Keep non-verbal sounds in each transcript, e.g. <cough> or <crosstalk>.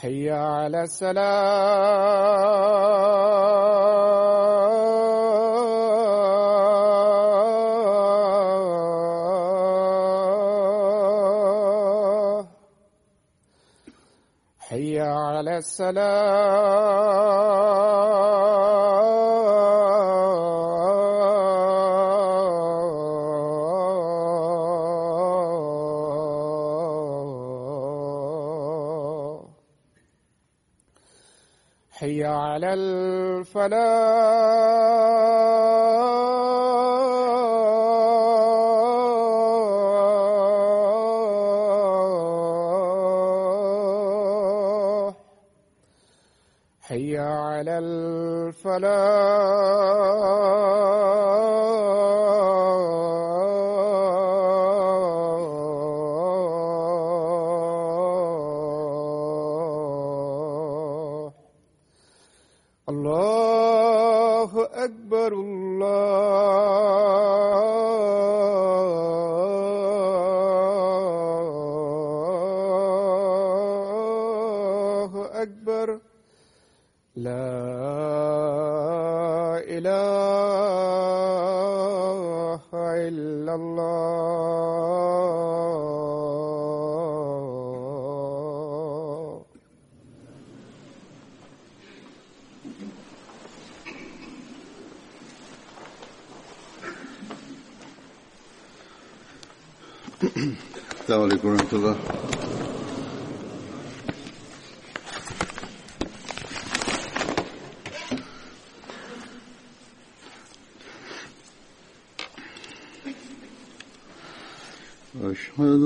حي على السلام. حي على السلام. الفلاح حي على الفلاح. السلام عليكم ورحمة الله أشهد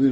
في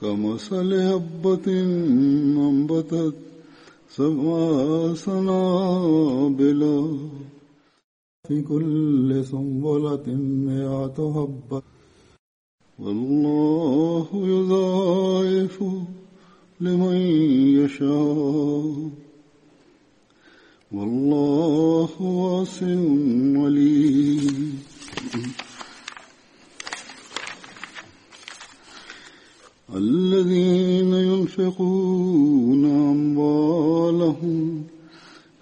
كمثل هبة أنبتت سبع سنابل في كل سنبلة مئة حبة والله يضاعف لمن يشاء. والله واسع عليم. الذين ينفقون أموالهم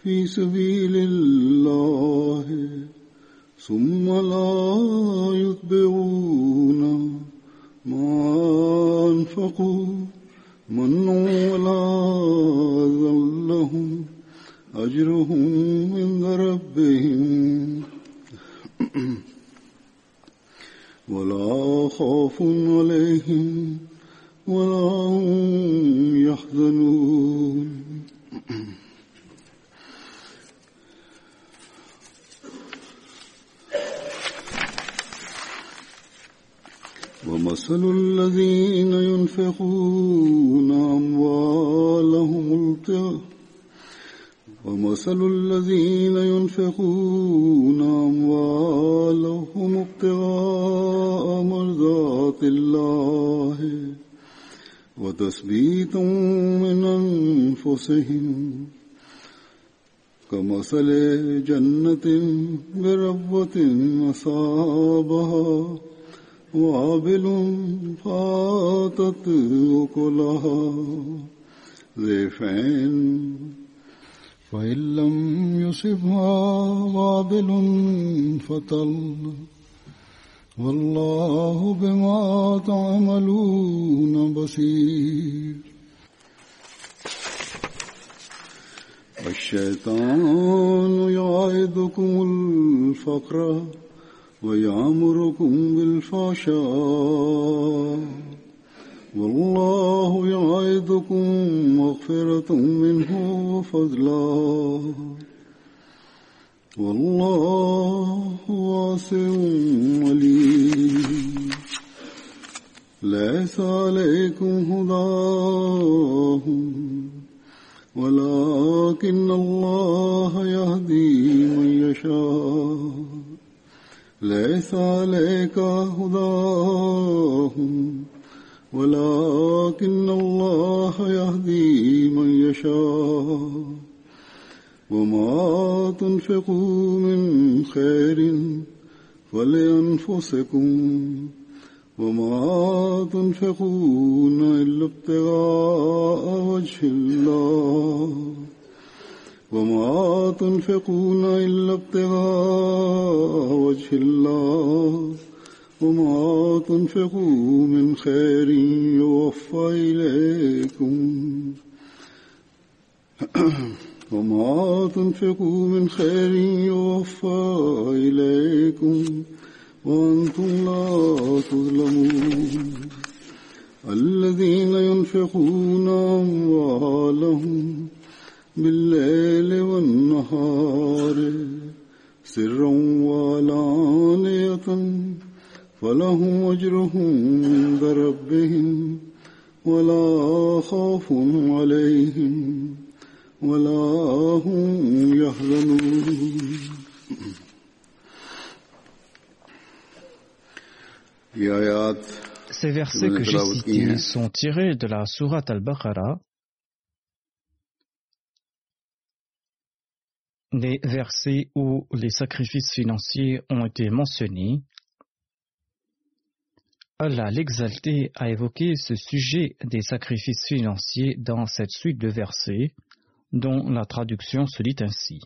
في سبيل الله ثم لا يتبعون ما أنفقوا من ولا ذلهم أجرهم عند ربهم. ولا خوف عليهم ولا هم يحزنون. ومثل الذين ينفقون أموالهم ابتغاء ومثل الذين ينفقون أموالهم ابتغاء مرضات الله. وتثبيتا من أنفسهم كمثل جنة بربوة أصابها وابل فاتت أكلها ضيفين فإن لم يصبها وابل فطل والله بما تعملون بصير. الشيطان يعيدكم الفقر ويعمركم بالفحشاء. والله يعيدكم مغفرة منه وفضلا. والله واسع عليم. ليس عليكم هداهم ولكن الله يهدي من يشاء. ليس عليك هداهم ولكن الله يهدي من يشاء. وما تنفقوا من خير فلأنفسكم وما تنفقون إلا ابتغاء وجه الله وما تنفقون إلا ابتغاء وجه الله وما تنفقوا من خير يوفى إليكم <clears throat> وما تنفقوا من خير يوفى إليكم وأنتم لا تظلمون. الذين ينفقون أموالهم بالليل والنهار سرا وعلانية فلهم أجرهم عند ربهم ولا خوف عليهم Ces versets que j'ai cités sont tirés de la Sourate al-Baqarah, les versets où les sacrifices financiers ont été mentionnés. Allah l'exalté a évoqué ce sujet des sacrifices financiers dans cette suite de versets dont la traduction se lit ainsi.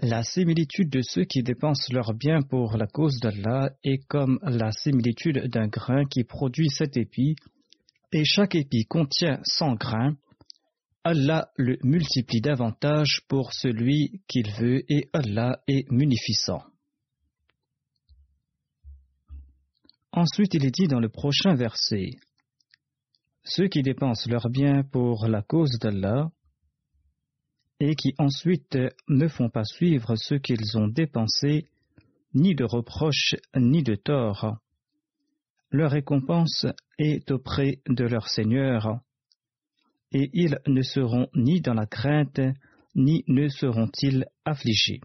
La similitude de ceux qui dépensent leurs biens pour la cause d'Allah est comme la similitude d'un grain qui produit sept épis, et chaque épi contient cent grains. Allah le multiplie davantage pour celui qu'il veut et Allah est munificent. Ensuite, il est dit dans le prochain verset Ceux qui dépensent leurs biens pour la cause d'Allah et qui ensuite ne font pas suivre ce qu'ils ont dépensé, ni de reproches ni de tort. Leur récompense est auprès de leur Seigneur, et ils ne seront ni dans la crainte, ni ne seront-ils affligés.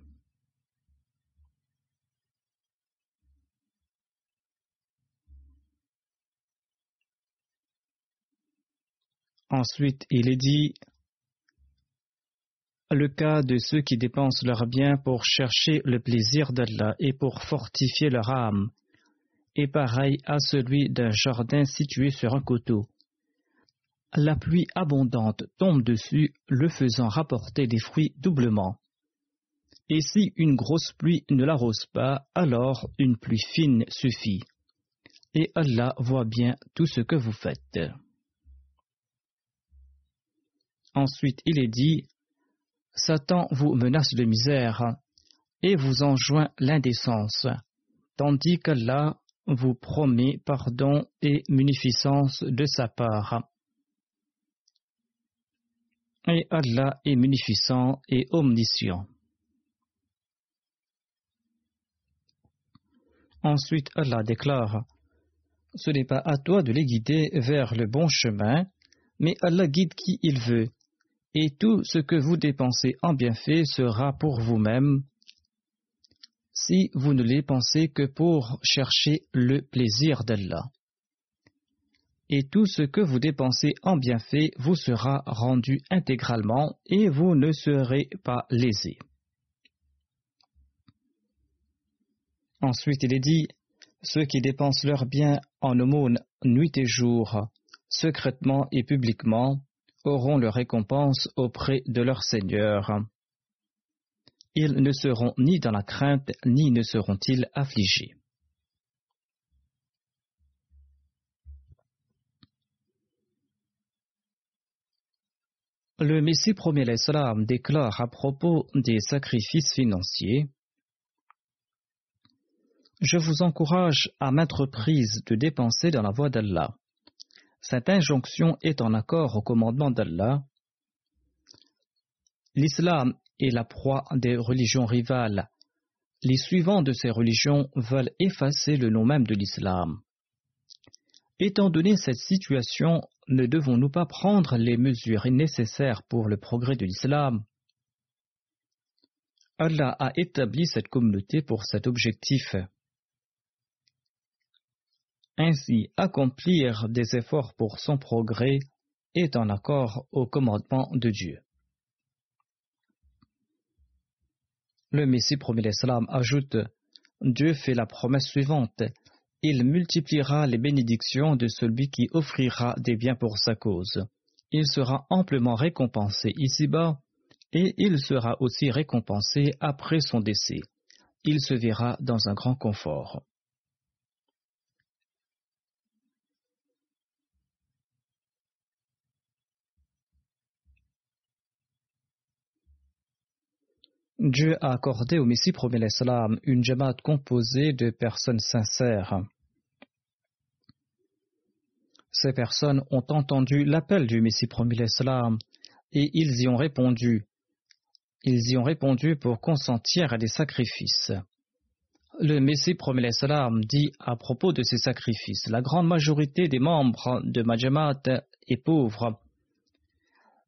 Ensuite, il est dit le cas de ceux qui dépensent leurs biens pour chercher le plaisir d'Allah et pour fortifier leur âme est pareil à celui d'un jardin situé sur un coteau. La pluie abondante tombe dessus, le faisant rapporter des fruits doublement. Et si une grosse pluie ne l'arrose pas, alors une pluie fine suffit. Et Allah voit bien tout ce que vous faites. Ensuite, il est dit, Satan vous menace de misère et vous enjoint l'indécence, tandis qu'Allah vous promet pardon et munificence de sa part. Et Allah est munificent et omniscient. Ensuite, Allah déclare Ce n'est pas à toi de les guider vers le bon chemin, mais Allah guide qui il veut et tout ce que vous dépensez en bienfait sera pour vous-même si vous ne les pensez que pour chercher le plaisir d'Allah. Et tout ce que vous dépensez en bienfait vous sera rendu intégralement et vous ne serez pas lésé. Ensuite, il est dit, ceux qui dépensent leurs biens en aumône nuit et jour, secrètement et publiquement, auront leur récompense auprès de leur Seigneur. Ils ne seront ni dans la crainte, ni ne seront-ils affligés. Le Messie premier l'Islam déclare à propos des sacrifices financiers Je vous encourage à maintes reprises de dépenser dans la voie d'Allah. Cette injonction est en accord au commandement d'Allah. L'islam est la proie des religions rivales. Les suivants de ces religions veulent effacer le nom même de l'islam. Étant donné cette situation, ne devons-nous pas prendre les mesures nécessaires pour le progrès de l'islam? Allah a établi cette communauté pour cet objectif. Ainsi, accomplir des efforts pour son progrès est en accord au commandement de Dieu. Le Messie promet l'Islam ajoute Dieu fait la promesse suivante Il multipliera les bénédictions de celui qui offrira des biens pour sa cause. Il sera amplement récompensé ici-bas et il sera aussi récompensé après son décès. Il se verra dans un grand confort. Dieu a accordé au Messie premier l'Islam une jamaat composée de personnes sincères. Ces personnes ont entendu l'appel du Messie premier l'Islam et ils y ont répondu. Ils y ont répondu pour consentir à des sacrifices. Le Messie premier l'Islam dit à propos de ces sacrifices La grande majorité des membres de ma jamaat est pauvre.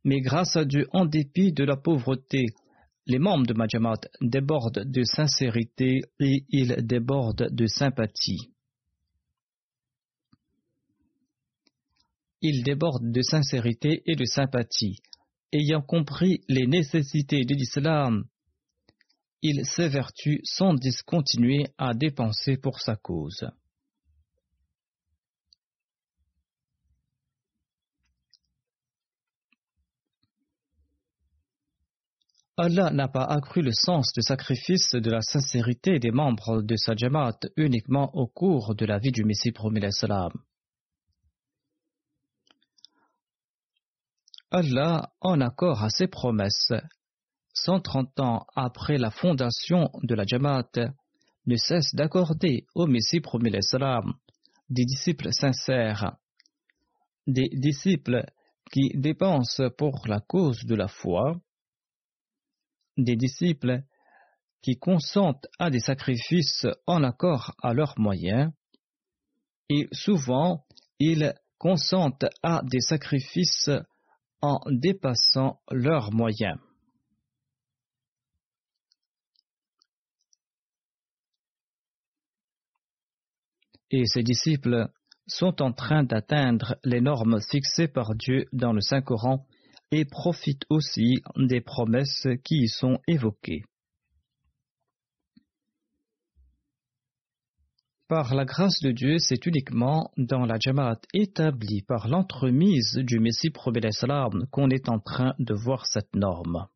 Mais grâce à Dieu, en dépit de la pauvreté, les membres de Majamat débordent de sincérité et ils débordent de sympathie. Ils débordent de sincérité et de sympathie. Ayant compris les nécessités de l'islam, ils s'évertuent sans discontinuer à dépenser pour sa cause. Allah n'a pas accru le sens du sacrifice de la sincérité des membres de sa Jamaat uniquement au cours de la vie du Messie promis salam. Allah, en accord à ses promesses, 130 ans après la fondation de la Jamaat, ne cesse d'accorder au Messie promis salam des disciples sincères, des disciples qui dépensent pour la cause de la foi, des disciples qui consentent à des sacrifices en accord à leurs moyens, et souvent ils consentent à des sacrifices en dépassant leurs moyens. Et ces disciples sont en train d'atteindre les normes fixées par Dieu dans le Saint-Coran et profitent aussi des promesses qui y sont évoquées. Par la grâce de Dieu, c'est uniquement dans la Jamaat établie par l'entremise du Messie promet qu'on est en train de voir cette norme.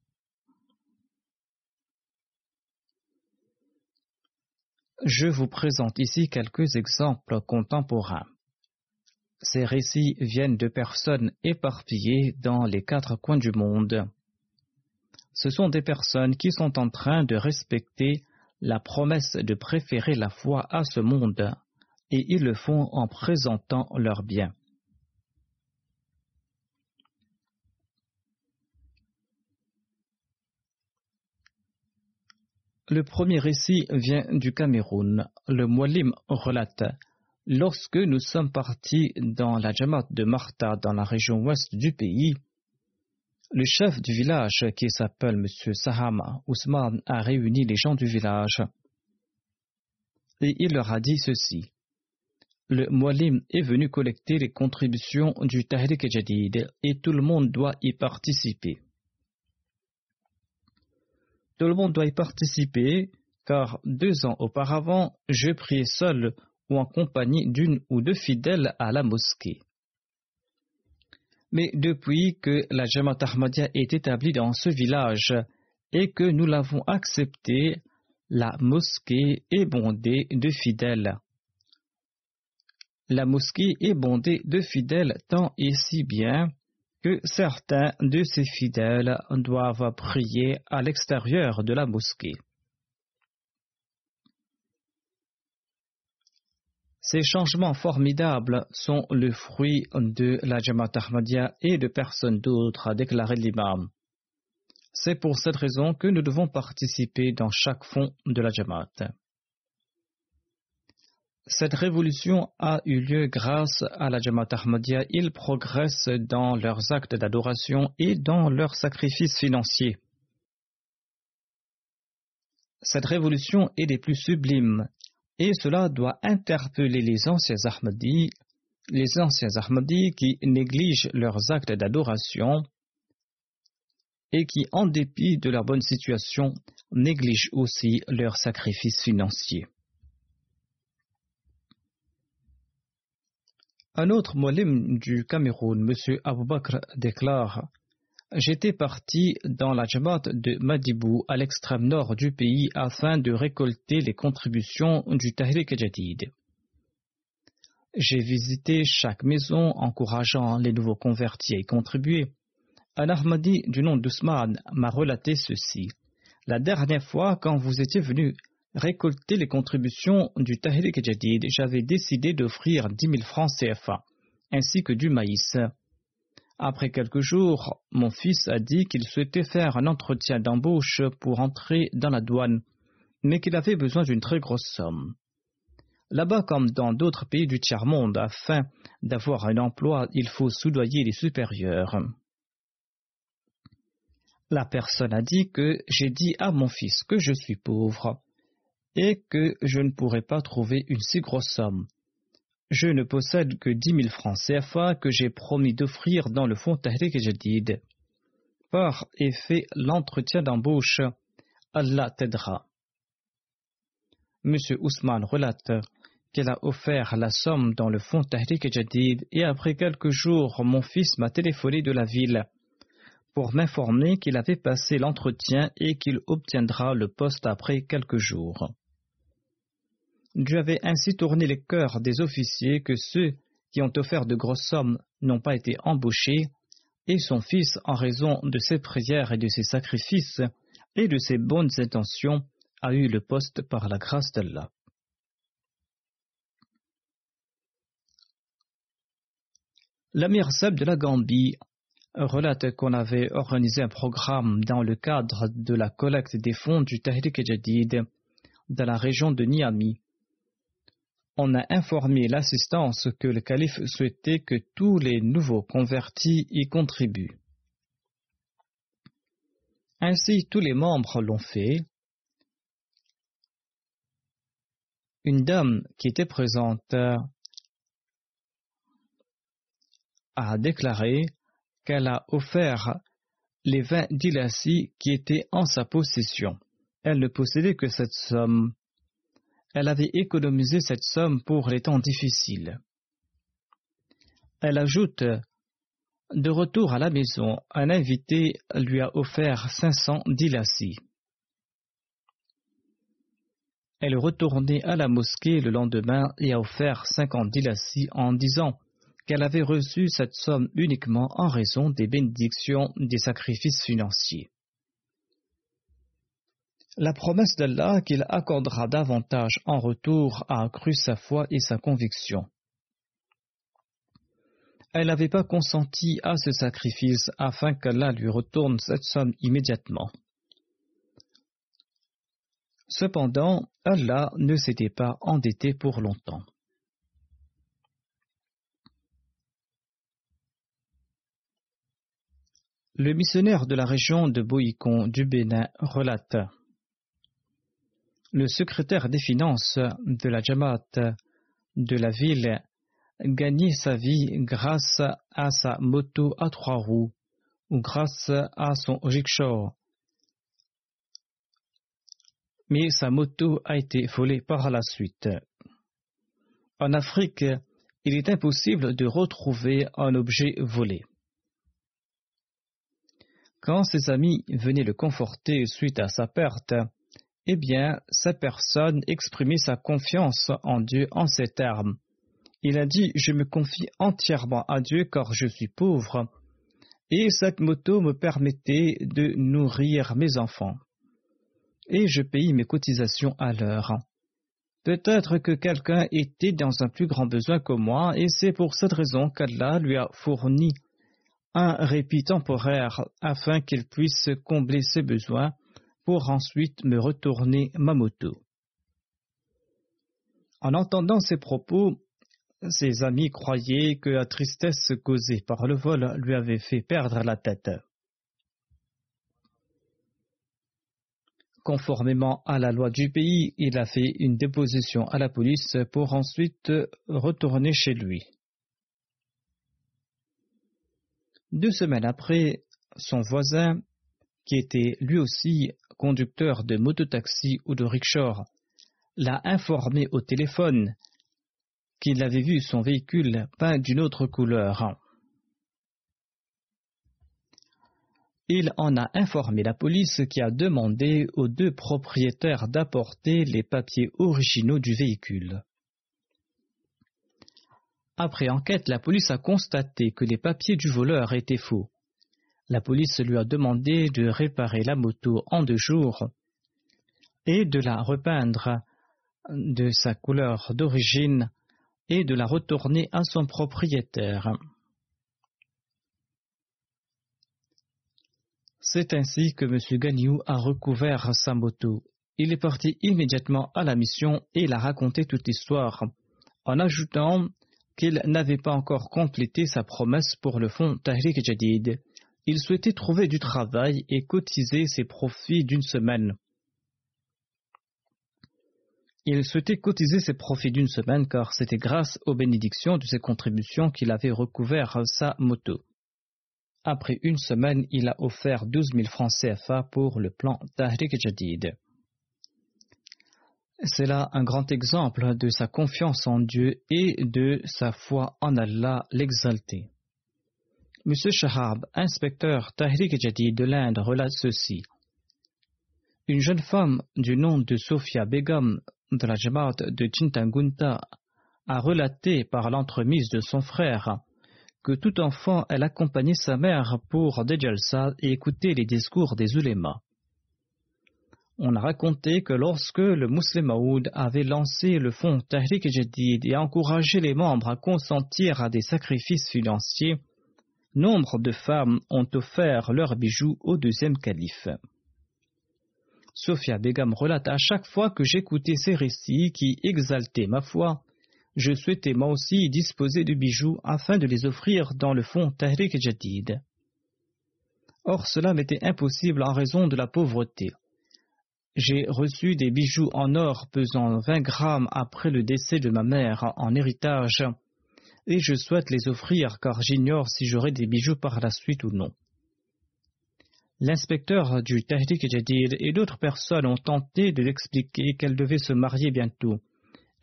Je vous présente ici quelques exemples contemporains. Ces récits viennent de personnes éparpillées dans les quatre coins du monde. Ce sont des personnes qui sont en train de respecter la promesse de préférer la foi à ce monde, et ils le font en présentant leurs biens. Le premier récit vient du Cameroun. Le Moualim relate Lorsque nous sommes partis dans la Jamaat de Martha dans la région ouest du pays, le chef du village, qui s'appelle M. Saham Ousmane, a réuni les gens du village et il leur a dit ceci. Le Mualim est venu collecter les contributions du Tahrik Jadid et tout le monde doit y participer. Tout le monde doit y participer car deux ans auparavant, je priais seul ou en compagnie d'une ou deux fidèles à la mosquée. Mais depuis que la Jamaat Ahmadiyya est établie dans ce village et que nous l'avons accepté, la mosquée est bondée de fidèles. La mosquée est bondée de fidèles tant et si bien que certains de ces fidèles doivent prier à l'extérieur de la mosquée. Ces changements formidables sont le fruit de la Jamaat Ahmadiyya et de personne d'autre, a déclaré l'imam. C'est pour cette raison que nous devons participer dans chaque fonds de la Jamaat. Cette révolution a eu lieu grâce à la Jamaat Ahmadiyya. Ils progressent dans leurs actes d'adoration et dans leurs sacrifices financiers. Cette révolution est des plus sublimes et cela doit interpeller les anciens Ahmadis, les anciens Ahmadis qui négligent leurs actes d'adoration et qui, en dépit de leur bonne situation, négligent aussi leurs sacrifices financiers. Un autre molim du Cameroun, M. Aboubakr, déclare J'étais parti dans la Jamaat de Madibou à l'extrême nord du pays afin de récolter les contributions du Tahrik Jadid. J'ai visité chaque maison encourageant les nouveaux convertis à y contribuer. Un Ahmadi du nom d'Ousmane m'a relaté ceci. La dernière fois, quand vous étiez venu récolter les contributions du Tahrik Jadid, j'avais décidé d'offrir 10 000 francs CFA, ainsi que du maïs. Après quelques jours, mon fils a dit qu'il souhaitait faire un entretien d'embauche pour entrer dans la douane, mais qu'il avait besoin d'une très grosse somme. Là-bas, comme dans d'autres pays du tiers-monde, afin d'avoir un emploi, il faut soudoyer les supérieurs. La personne a dit que j'ai dit à mon fils que je suis pauvre et que je ne pourrais pas trouver une si grosse somme. Je ne possède que dix mille francs CFA que j'ai promis d'offrir dans le fonds Tahrik Jadid. Par effet l'entretien d'embauche, Allah t'aidera. M. Ousmane relate qu'elle a offert la somme dans le fonds Tahrik Jadid et après quelques jours, mon fils m'a téléphoné de la ville pour m'informer qu'il avait passé l'entretien et qu'il obtiendra le poste après quelques jours. Dieu avait ainsi tourné les cœurs des officiers que ceux qui ont offert de grosses sommes n'ont pas été embauchés, et son fils, en raison de ses prières et de ses sacrifices et de ses bonnes intentions, a eu le poste par la grâce d'Allah. L'amir Seb de la Gambie relate qu'on avait organisé un programme dans le cadre de la collecte des fonds du Tahrik Jadid dans la région de Niamey. On a informé l'assistance que le calife souhaitait que tous les nouveaux convertis y contribuent. Ainsi, tous les membres l'ont fait. Une dame qui était présente a déclaré qu'elle a offert les vingt dilassis qui étaient en sa possession. Elle ne possédait que cette somme. Elle avait économisé cette somme pour les temps difficiles. Elle ajoute De retour à la maison, un invité lui a offert cinq cents dilassis. Elle retournait à la mosquée le lendemain et a offert cinquante dilassis en disant qu'elle avait reçu cette somme uniquement en raison des bénédictions des sacrifices financiers. La promesse d'Allah qu'il accordera davantage en retour a accru sa foi et sa conviction. Elle n'avait pas consenti à ce sacrifice afin qu'Allah lui retourne cette somme immédiatement. Cependant, Allah ne s'était pas endetté pour longtemps. Le missionnaire de la région de Boïcon du Bénin relate Le secrétaire des finances de la Jamaat de la ville gagnait sa vie grâce à sa moto à trois roues ou grâce à son rickshaw. Mais sa moto a été volée par la suite. En Afrique, il est impossible de retrouver un objet volé. Quand ses amis venaient le conforter suite à sa perte, eh bien, sa personne exprimait sa confiance en Dieu en ces termes. Il a dit Je me confie entièrement à Dieu car je suis pauvre, et cette moto me permettait de nourrir mes enfants. Et je paye mes cotisations à l'heure. Peut-être que quelqu'un était dans un plus grand besoin que moi, et c'est pour cette raison qu'Allah lui a fourni un répit temporaire afin qu'il puisse combler ses besoins pour ensuite me retourner ma moto. En entendant ces propos, ses amis croyaient que la tristesse causée par le vol lui avait fait perdre la tête. Conformément à la loi du pays, il a fait une déposition à la police pour ensuite retourner chez lui. Deux semaines après, son voisin, qui était lui aussi conducteur de mototaxi ou de rickshaw, l'a informé au téléphone qu'il avait vu son véhicule peint d'une autre couleur. Il en a informé la police qui a demandé aux deux propriétaires d'apporter les papiers originaux du véhicule. Après enquête, la police a constaté que les papiers du voleur étaient faux. La police lui a demandé de réparer la moto en deux jours et de la repeindre de sa couleur d'origine et de la retourner à son propriétaire. C'est ainsi que M. Gagnou a recouvert sa moto. Il est parti immédiatement à la mission et il a raconté toute l'histoire, en ajoutant qu'il n'avait pas encore complété sa promesse pour le fonds Tahrik Jadid. Il souhaitait trouver du travail et cotiser ses profits d'une semaine. Il souhaitait cotiser ses profits d'une semaine car c'était grâce aux bénédictions de ses contributions qu'il avait recouvert sa moto. Après une semaine, il a offert 12 000 francs CFA pour le plan Tahrik Jadid. C'est là un grand exemple de sa confiance en Dieu et de sa foi en Allah l'exalté. M. Shahab, inspecteur Tahrik Jadid de l'Inde, relate ceci. Une jeune femme du nom de Sophia Begum de la Jamaat de Chintangunta a relaté par l'entremise de son frère que tout enfant elle accompagnait sa mère pour des et écouter les discours des ulémas. On a raconté que lorsque le Muslim Maoud avait lancé le fonds Tahrik Jadid et encouragé les membres à consentir à des sacrifices financiers, nombre de femmes ont offert leurs bijoux au deuxième calife. Sophia Begam relate à chaque fois que j'écoutais ces récits qui exaltaient ma foi, je souhaitais moi aussi disposer de bijoux afin de les offrir dans le fonds Tahrik Jadid. Or cela m'était impossible en raison de la pauvreté. J'ai reçu des bijoux en or pesant 20 grammes après le décès de ma mère en héritage, et je souhaite les offrir car j'ignore si j'aurai des bijoux par la suite ou non. L'inspecteur du Tahrik Jadid et d'autres personnes ont tenté de l'expliquer qu'elle devait se marier bientôt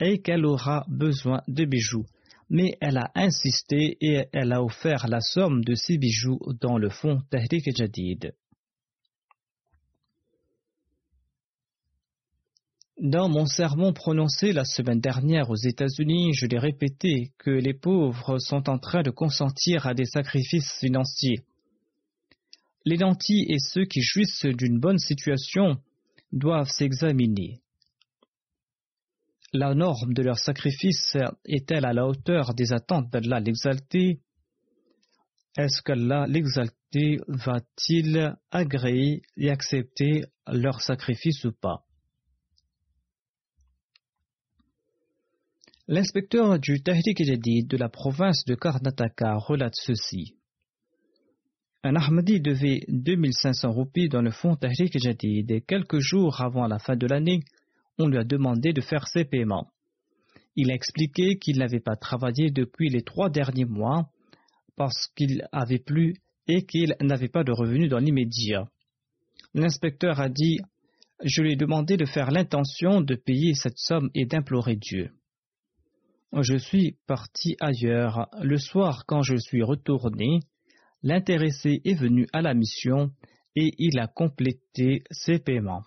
et qu'elle aura besoin de bijoux, mais elle a insisté et elle a offert la somme de ces bijoux dans le fonds Tahrik Jadid. Dans mon sermon prononcé la semaine dernière aux États-Unis, je l'ai répété que les pauvres sont en train de consentir à des sacrifices financiers. Les lentilles et ceux qui jouissent d'une bonne situation doivent s'examiner. La norme de leur sacrifice est-elle à la hauteur des attentes d'Allah l'exalté? Est-ce qu'Allah l'exalté va-t-il agréer et accepter leur sacrifice ou pas? L'inspecteur du Tahrik Jadid de la province de Karnataka relate ceci. Un Ahmadi devait 2500 roupies dans le fonds Tahrik Jadid et quelques jours avant la fin de l'année, on lui a demandé de faire ses paiements. Il a expliqué qu'il n'avait pas travaillé depuis les trois derniers mois parce qu'il avait plu et qu'il n'avait pas de revenus dans l'immédiat. L'inspecteur a dit Je lui ai demandé de faire l'intention de payer cette somme et d'implorer Dieu. Je suis parti ailleurs. Le soir, quand je suis retourné, l'intéressé est venu à la mission et il a complété ses paiements.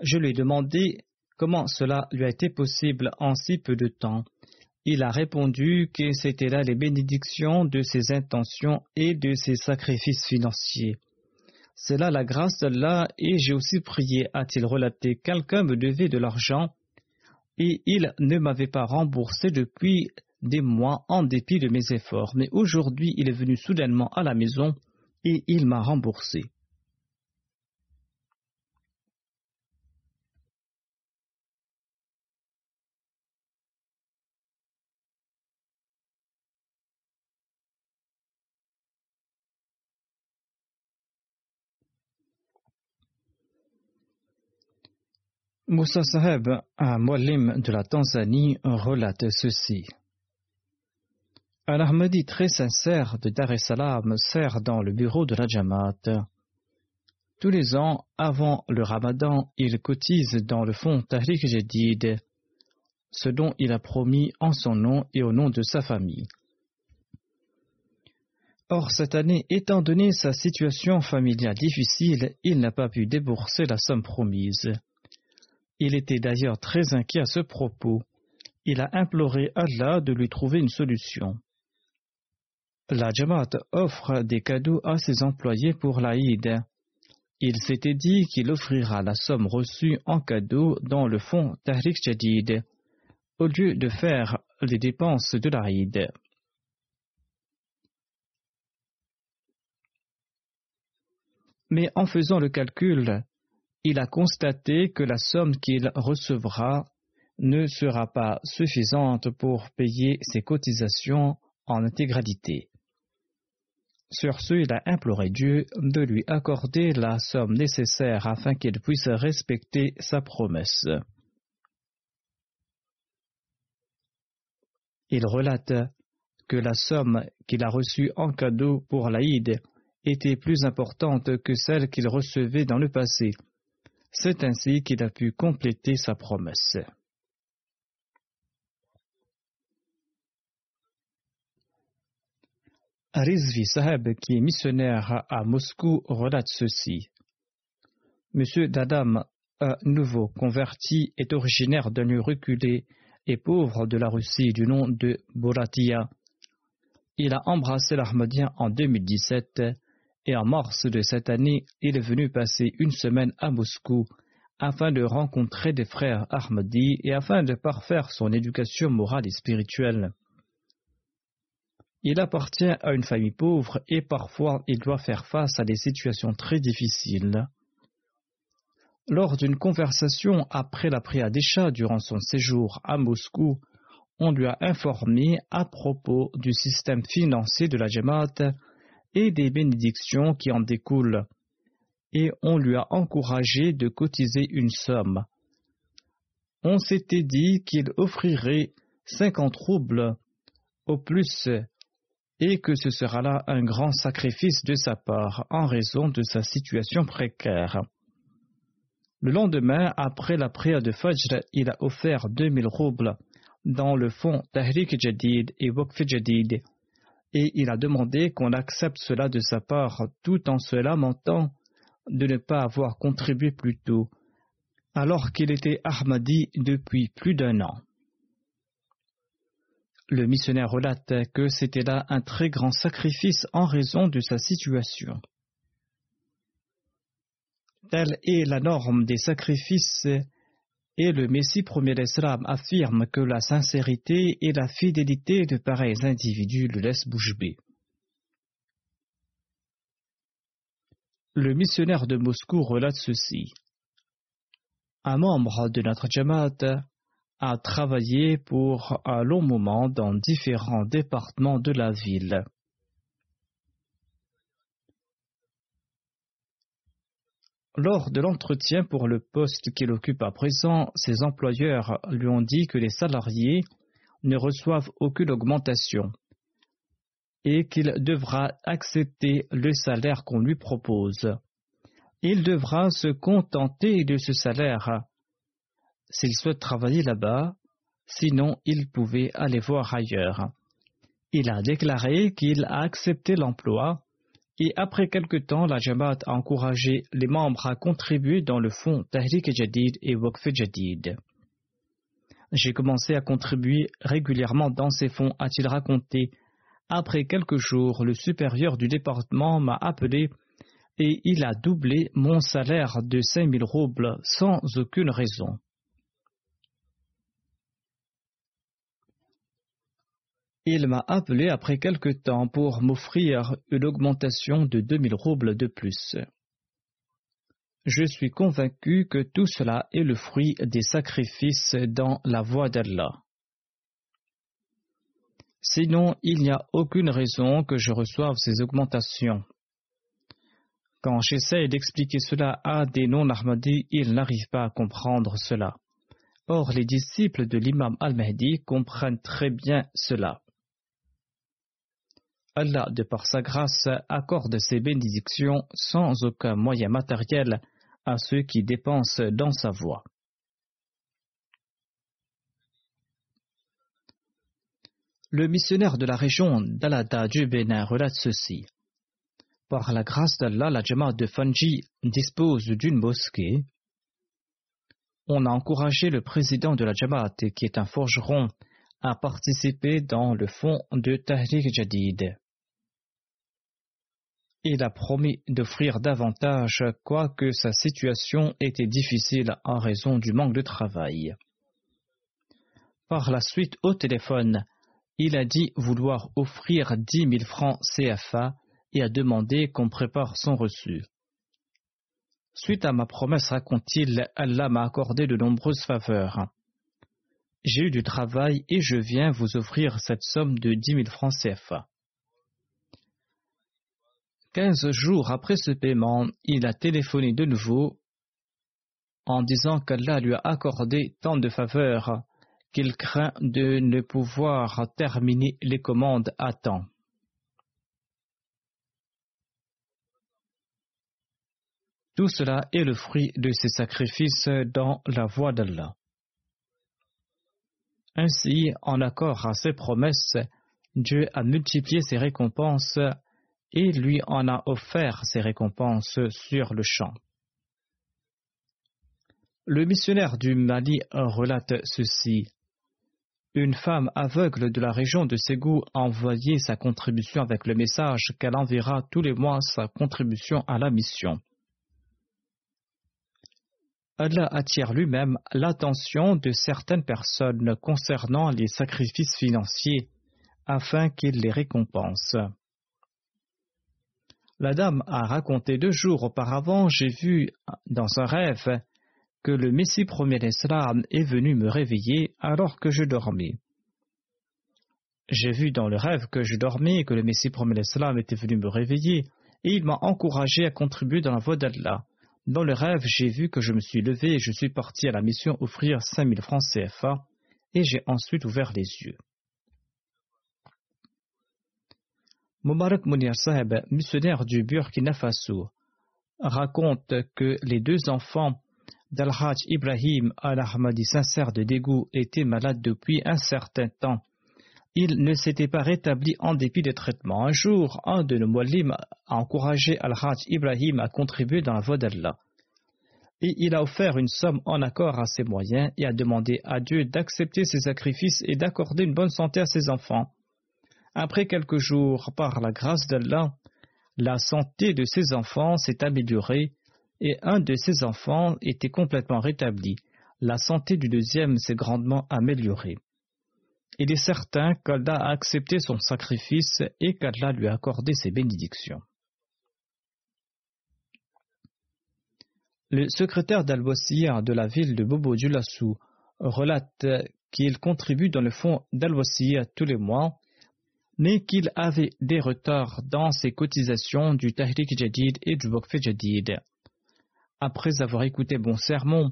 Je lui ai demandé comment cela lui a été possible en si peu de temps. Il a répondu que c'était là les bénédictions de ses intentions et de ses sacrifices financiers. C'est là la grâce d'Allah et j'ai aussi prié, a-t-il relaté. Quelqu'un me devait de l'argent et il ne m'avait pas remboursé depuis des mois en dépit de mes efforts. Mais aujourd'hui, il est venu soudainement à la maison et il m'a remboursé. Moussa Saheb, un molim de la Tanzanie, relate ceci. Un Ahmadi très sincère de Dar es Salaam sert dans le bureau de la Jamaat. Tous les ans, avant le ramadan, il cotise dans le fonds Tahrik Jadid, ce dont il a promis en son nom et au nom de sa famille. Or, cette année, étant donné sa situation familiale difficile, il n'a pas pu débourser la somme promise. Il était d'ailleurs très inquiet à ce propos. Il a imploré Allah de lui trouver une solution. La Jamaat offre des cadeaux à ses employés pour l'Aïd. Il s'était dit qu'il offrira la somme reçue en cadeau dans le fonds Tahrik Jadid, au lieu de faire les dépenses de l'Aïd. Mais en faisant le calcul, il a constaté que la somme qu'il recevra ne sera pas suffisante pour payer ses cotisations en intégralité. Sur ce, il a imploré Dieu de lui accorder la somme nécessaire afin qu'il puisse respecter sa promesse. Il relate que la somme qu'il a reçue en cadeau pour l'Aïd était plus importante que celle qu'il recevait dans le passé, c'est ainsi qu'il a pu compléter sa promesse. Rizvi Saheb, qui est missionnaire à Moscou, relate ceci. Monsieur Dadam, un nouveau converti, est originaire d'un lieu reculé et pauvre de la Russie du nom de Boratia. Il a embrassé l'Ahmadien en 2017 et en mars de cette année, il est venu passer une semaine à Moscou afin de rencontrer des frères Ahmadi et afin de parfaire son éducation morale et spirituelle. Il appartient à une famille pauvre et parfois il doit faire face à des situations très difficiles. Lors d'une conversation après la prière durant son séjour à Moscou, on lui a informé à propos du système financier de la Jamaat et des bénédictions qui en découlent, et on lui a encouragé de cotiser une somme. On s'était dit qu'il offrirait cinquante roubles au plus et que ce sera là un grand sacrifice de sa part en raison de sa situation précaire. Le lendemain, après la prière de Fajr, il a offert 2000 roubles dans le fonds Tahrik Jadid et Waqf Jadid et il a demandé qu'on accepte cela de sa part tout en se lamentant de ne pas avoir contribué plus tôt, alors qu'il était Ahmadi depuis plus d'un an. Le missionnaire relate que c'était là un très grand sacrifice en raison de sa situation. Telle est la norme des sacrifices et le Messie premier d'Islam affirme que la sincérité et la fidélité de pareils individus le laissent bouche. Le missionnaire de Moscou relate ceci. Un membre de notre Jamaat a travaillé pour un long moment dans différents départements de la ville. Lors de l'entretien pour le poste qu'il occupe à présent, ses employeurs lui ont dit que les salariés ne reçoivent aucune augmentation et qu'il devra accepter le salaire qu'on lui propose. Il devra se contenter de ce salaire s'il souhaite travailler là-bas, sinon il pouvait aller voir ailleurs. Il a déclaré qu'il a accepté l'emploi et après quelque temps, la Jamaat a encouragé les membres à contribuer dans le fonds Tahrik Jadid et Waqf Jadid. J'ai commencé à contribuer régulièrement dans ces fonds, a-t-il raconté. Après quelques jours, le supérieur du département m'a appelé et il a doublé mon salaire de 5000 roubles sans aucune raison. Il m'a appelé après quelque temps pour m'offrir une augmentation de 2000 roubles de plus. Je suis convaincu que tout cela est le fruit des sacrifices dans la voie d'Allah. Sinon, il n'y a aucune raison que je reçoive ces augmentations. Quand j'essaie d'expliquer cela à des non-Ahmadis, ils n'arrivent pas à comprendre cela. Or, les disciples de l'imam al-Mahdi comprennent très bien cela. Allah, de par sa grâce, accorde ses bénédictions sans aucun moyen matériel à ceux qui dépensent dans sa voie. Le missionnaire de la région d'Alada du Bénin relate ceci. Par la grâce d'Allah, la Jamaat de Fanji dispose d'une mosquée. On a encouragé le président de la Jamaat, qui est un forgeron, à participer dans le fonds de Tahrir Jadid. Il a promis d'offrir davantage, quoique sa situation était difficile en raison du manque de travail. Par la suite, au téléphone, il a dit vouloir offrir dix mille francs CFA et a demandé qu'on prépare son reçu. Suite à ma promesse, raconte-t-il, Allah m'a accordé de nombreuses faveurs. J'ai eu du travail et je viens vous offrir cette somme de dix mille francs CFA. Quinze jours après ce paiement, il a téléphoné de nouveau en disant qu'Allah lui a accordé tant de faveurs qu'il craint de ne pouvoir terminer les commandes à temps. Tout cela est le fruit de ses sacrifices dans la voie d'Allah. Ainsi, en accord à ses promesses, Dieu a multiplié ses récompenses et lui en a offert ses récompenses sur le champ. Le missionnaire du Mali relate ceci. Une femme aveugle de la région de Ségou a envoyé sa contribution avec le message qu'elle enverra tous les mois sa contribution à la mission. Allah attire lui-même l'attention de certaines personnes concernant les sacrifices financiers afin qu'il les récompense. La dame a raconté deux jours auparavant, j'ai vu dans un rêve que le Messie premier d'Islam est venu me réveiller alors que je dormais. J'ai vu dans le rêve que je dormais que le Messie premier d'Islam était venu me réveiller et il m'a encouragé à contribuer dans la voie d'Allah. Dans le rêve, j'ai vu que je me suis levé et je suis parti à la mission offrir 5000 francs CFA et j'ai ensuite ouvert les yeux. Mubarak Mounir Saheb, missionnaire du Burkina Faso, raconte que les deux enfants d'Al-Hajj Ibrahim al-Ahmadi sincère de dégoût était malade depuis un certain temps. Il ne s'était pas rétabli en dépit des traitements. Un jour, un de nos mualim a encouragé Al-Hajj Ibrahim à contribuer dans la voie d'Allah. Et il a offert une somme en accord à ses moyens et a demandé à Dieu d'accepter ses sacrifices et d'accorder une bonne santé à ses enfants. Après quelques jours, par la grâce d'Allah, la santé de ses enfants s'est améliorée et un de ses enfants était complètement rétabli. La santé du deuxième s'est grandement améliorée. Il est certain qu'Allah a accepté son sacrifice et qu'Allah lui a accordé ses bénédictions. Le secrétaire dal de la ville de Bobo Dioulassou relate qu'il contribue dans le fonds dal tous les mois, mais qu'il avait des retards dans ses cotisations du Tahrik Jadid et du Waqf Jadid. Après avoir écouté mon sermon,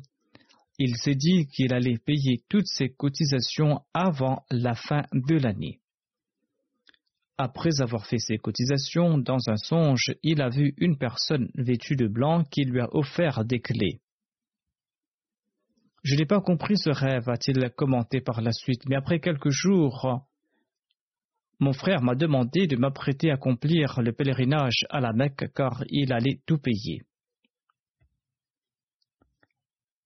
il s'est dit qu'il allait payer toutes ses cotisations avant la fin de l'année. Après avoir fait ses cotisations, dans un songe, il a vu une personne vêtue de blanc qui lui a offert des clés. Je n'ai pas compris ce rêve, a-t-il commenté par la suite, mais après quelques jours, mon frère m'a demandé de m'apprêter à accomplir le pèlerinage à la Mecque car il allait tout payer.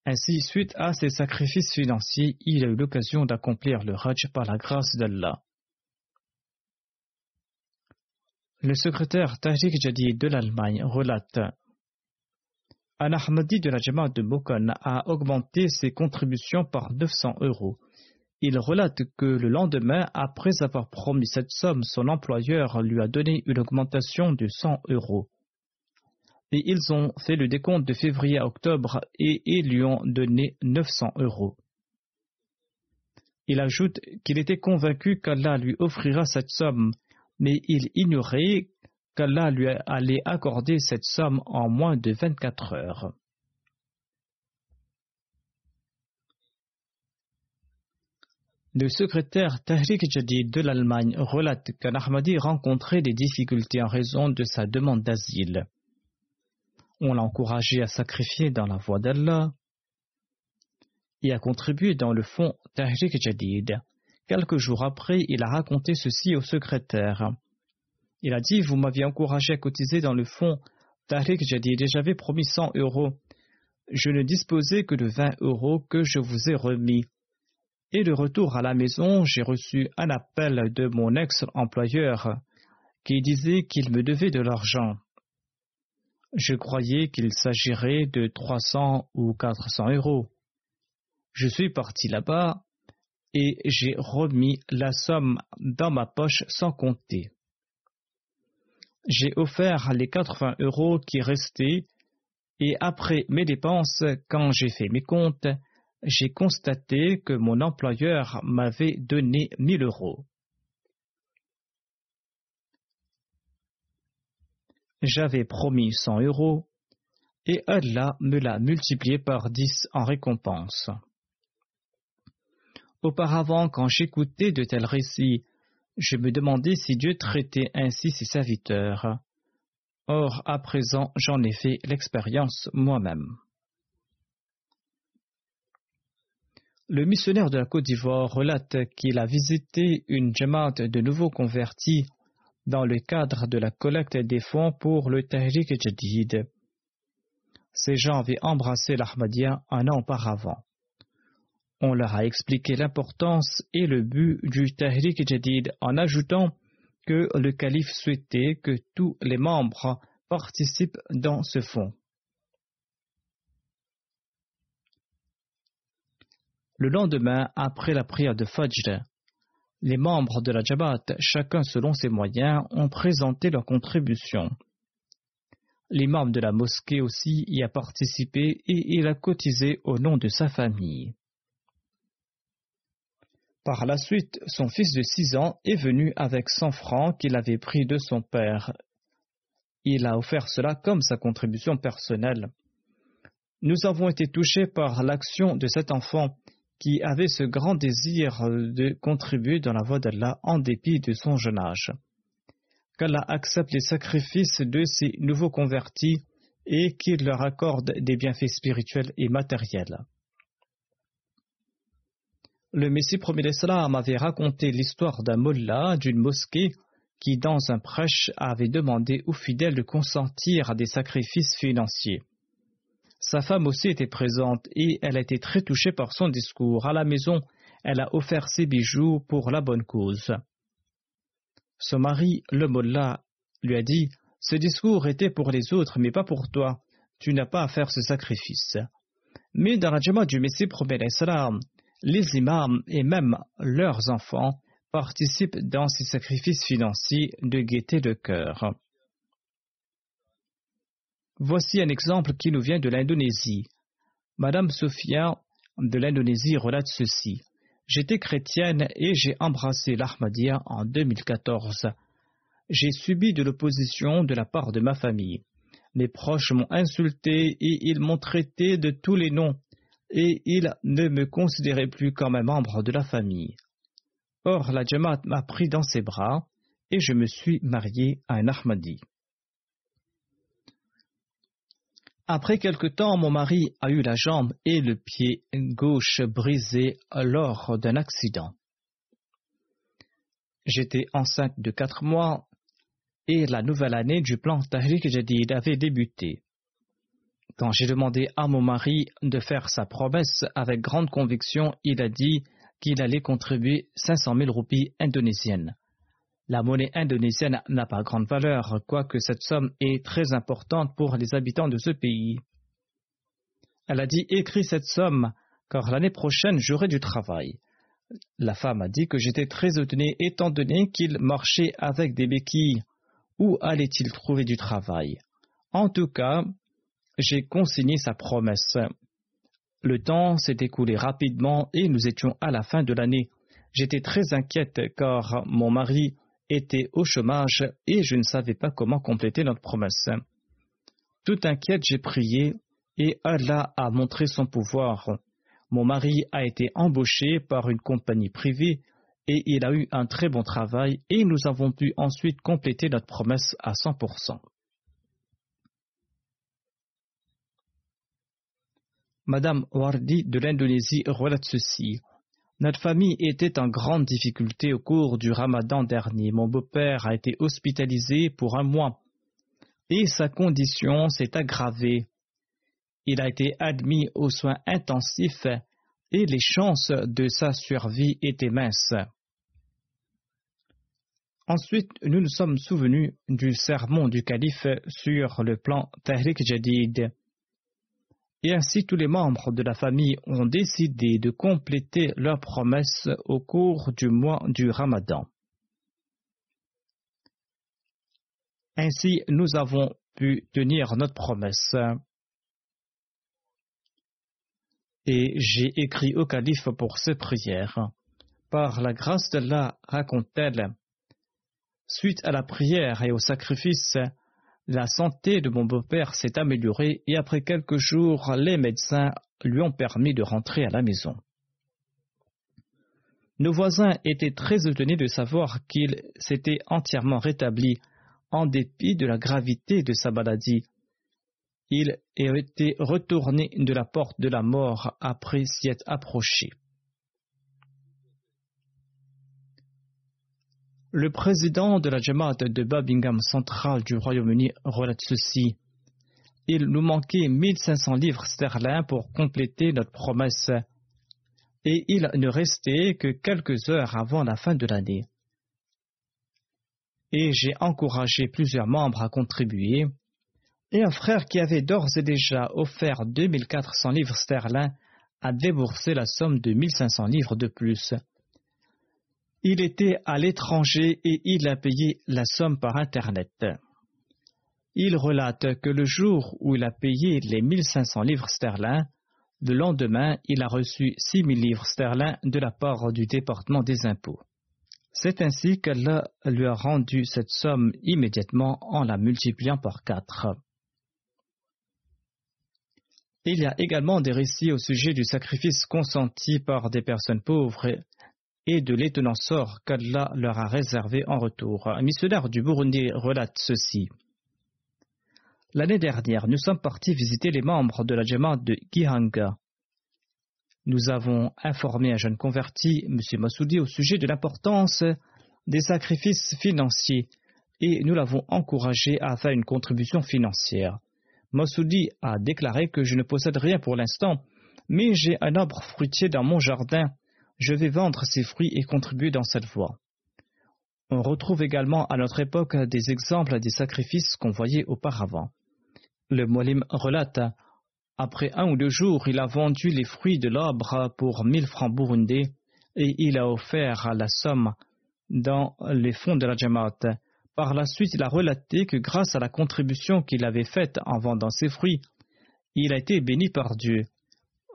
Ainsi, suite à ses sacrifices financiers, il a eu l'occasion d'accomplir le Hajj par la grâce d'Allah. Le secrétaire Tajik Jadid de l'Allemagne relate Un Ahmadi de la Jamaat de Bokon a augmenté ses contributions par 900 euros. Il relate que le lendemain, après avoir promis cette somme, son employeur lui a donné une augmentation de 100 euros et ils ont fait le décompte de février à octobre et lui ont donné 900 euros. Il ajoute qu'il était convaincu qu'Allah lui offrira cette somme, mais il ignorait qu'Allah lui allait accorder cette somme en moins de 24 heures. Le secrétaire Tahrik Jadid de l'Allemagne relate qu'un Ahmadi rencontrait des difficultés en raison de sa demande d'asile. On l'a encouragé à sacrifier dans la voie d'Allah et à contribuer dans le fonds Tahrik Jadid. Quelques jours après, il a raconté ceci au secrétaire. Il a dit Vous m'aviez encouragé à cotiser dans le fonds Tahrik Jadid et j'avais promis 100 euros. Je ne disposais que de 20 euros que je vous ai remis. Et de retour à la maison, j'ai reçu un appel de mon ex-employeur qui disait qu'il me devait de l'argent. Je croyais qu'il s'agirait de 300 ou 400 euros. Je suis parti là-bas et j'ai remis la somme dans ma poche sans compter. J'ai offert les 80 euros qui restaient et après mes dépenses, quand j'ai fait mes comptes, j'ai constaté que mon employeur m'avait donné 1000 euros. J'avais promis 100 euros et Allah me l'a multiplié par 10 en récompense. Auparavant, quand j'écoutais de tels récits, je me demandais si Dieu traitait ainsi ses serviteurs. Or, à présent, j'en ai fait l'expérience moi-même. Le missionnaire de la Côte d'Ivoire relate qu'il a visité une jamaat de nouveaux convertis dans le cadre de la collecte des fonds pour le Tahrik Jadid. Ces gens avaient embrassé l'Ahmadiyya un an auparavant. On leur a expliqué l'importance et le but du Tahrik Jadid en ajoutant que le calife souhaitait que tous les membres participent dans ce fonds. Le lendemain, après la prière de Fajr, les membres de la Jabhat, chacun selon ses moyens, ont présenté leur contribution. L'imam de la mosquée aussi y a participé et il a cotisé au nom de sa famille. Par la suite, son fils de six ans est venu avec cent francs qu'il avait pris de son père. Il a offert cela comme sa contribution personnelle. Nous avons été touchés par l'action de cet enfant qui avait ce grand désir de contribuer dans la voie d'Allah en dépit de son jeune âge. Qu'Allah accepte les sacrifices de ces nouveaux convertis et qu'il leur accorde des bienfaits spirituels et matériels. Le Messie premier d'Islam avait raconté l'histoire d'un mollah d'une mosquée qui, dans un prêche, avait demandé aux fidèles de consentir à des sacrifices financiers. Sa femme aussi était présente et elle a été très touchée par son discours. À la maison, elle a offert ses bijoux pour la bonne cause. Son mari, le mollah, lui a dit Ce discours était pour les autres, mais pas pour toi. Tu n'as pas à faire ce sacrifice. Mais dans la Jama du Messie les imams et même leurs enfants participent dans ces sacrifices financiers de gaieté de cœur. Voici un exemple qui nous vient de l'Indonésie. Madame Sophia de l'Indonésie relate ceci. J'étais chrétienne et j'ai embrassé l'Ahmadiyya en 2014. J'ai subi de l'opposition de la part de ma famille. Mes proches m'ont insulté et ils m'ont traité de tous les noms et ils ne me considéraient plus comme un membre de la famille. Or, la Jamaat m'a pris dans ses bras et je me suis marié à un Ahmadi. Après quelque temps, mon mari a eu la jambe et le pied gauche brisés lors d'un accident. J'étais enceinte de quatre mois et la nouvelle année du plan Tahrik Jadid avait débuté. Quand j'ai demandé à mon mari de faire sa promesse avec grande conviction, il a dit qu'il allait contribuer 500 000 roupies indonésiennes. La monnaie indonésienne n'a pas grande valeur, quoique cette somme est très importante pour les habitants de ce pays. Elle a dit Écris cette somme, car l'année prochaine j'aurai du travail. La femme a dit que j'étais très étonné étant donné qu'il marchait avec des béquilles. Où allait-il trouver du travail? En tout cas, j'ai consigné sa promesse. Le temps s'est écoulé rapidement et nous étions à la fin de l'année. J'étais très inquiète car mon mari était au chômage et je ne savais pas comment compléter notre promesse. Tout inquiète, j'ai prié et Allah a montré son pouvoir. Mon mari a été embauché par une compagnie privée et il a eu un très bon travail et nous avons pu ensuite compléter notre promesse à 100%. Madame Wardi de l'Indonésie relate ceci. Notre famille était en grande difficulté au cours du ramadan dernier. Mon beau-père a été hospitalisé pour un mois et sa condition s'est aggravée. Il a été admis aux soins intensifs et les chances de sa survie étaient minces. Ensuite, nous nous sommes souvenus du sermon du calife sur le plan Tahrik Jadid et ainsi tous les membres de la famille ont décidé de compléter leurs promesses au cours du mois du Ramadan. Ainsi, nous avons pu tenir notre promesse. Et j'ai écrit au calife pour ces prières. Par la grâce d'Allah, raconte-t-elle, suite à la prière et au sacrifice, la santé de mon beau-père s'est améliorée et après quelques jours, les médecins lui ont permis de rentrer à la maison. Nos voisins étaient très étonnés de savoir qu'il s'était entièrement rétabli en dépit de la gravité de sa maladie. Il était retourné de la porte de la mort après s'y être approché. Le président de la Jamaat de Birmingham central du Royaume-Uni relate ceci. Il nous manquait 1500 livres sterling pour compléter notre promesse et il ne restait que quelques heures avant la fin de l'année. Et j'ai encouragé plusieurs membres à contribuer, et un frère qui avait d'ores et déjà offert 2400 livres sterling a déboursé la somme de 1500 livres de plus. Il était à l'étranger et il a payé la somme par Internet. Il relate que le jour où il a payé les 1500 livres sterling, le lendemain, il a reçu 6 000 livres sterling de la part du département des impôts. C'est ainsi qu'elle lui a rendu cette somme immédiatement en la multipliant par quatre. Il y a également des récits au sujet du sacrifice consenti par des personnes pauvres et de l'étonnant sort qu'Allah leur a réservé en retour. Un missionnaire du Burundi relate ceci. L'année dernière, nous sommes partis visiter les membres de la Jamaat de Gihanga. Nous avons informé un jeune converti, M. Massoudi, au sujet de l'importance des sacrifices financiers et nous l'avons encouragé à faire une contribution financière. Massoudi a déclaré que je ne possède rien pour l'instant, mais j'ai un arbre fruitier dans mon jardin. Je vais vendre ces fruits et contribuer dans cette voie. On retrouve également à notre époque des exemples des sacrifices qu'on voyait auparavant. Le Molim relate Après un ou deux jours, il a vendu les fruits de l'arbre pour mille francs burundais et il a offert la somme dans les fonds de la Jamaat. Par la suite, il a relaté que grâce à la contribution qu'il avait faite en vendant ses fruits, il a été béni par Dieu.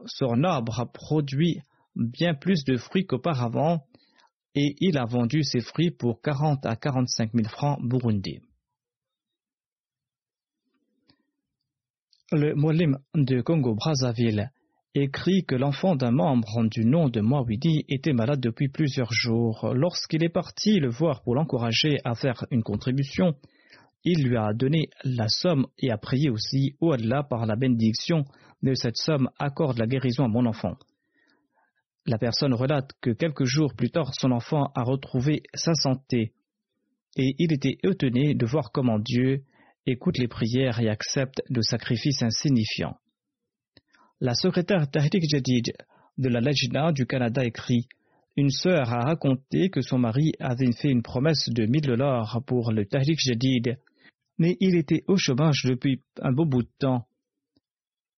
Son arbre a produit bien plus de fruits qu'auparavant et il a vendu ses fruits pour 40 à 45 000 francs burundais. Le Molim de Congo-Brazzaville écrit que l'enfant d'un membre du nom de Mawidi était malade depuis plusieurs jours. Lorsqu'il est parti le voir pour l'encourager à faire une contribution, il lui a donné la somme et a prié aussi, au Allah, par la bénédiction de cette somme, accorde la guérison à mon enfant. La personne relate que quelques jours plus tard, son enfant a retrouvé sa santé et il était étonné de voir comment Dieu écoute les prières et accepte le sacrifice insignifiant. La secrétaire Tahrik Jadid de la Lajna du Canada écrit Une sœur a raconté que son mari avait fait une promesse de 1000 dollars pour le Tahrik Jadid, mais il était au chômage depuis un beau bout de temps.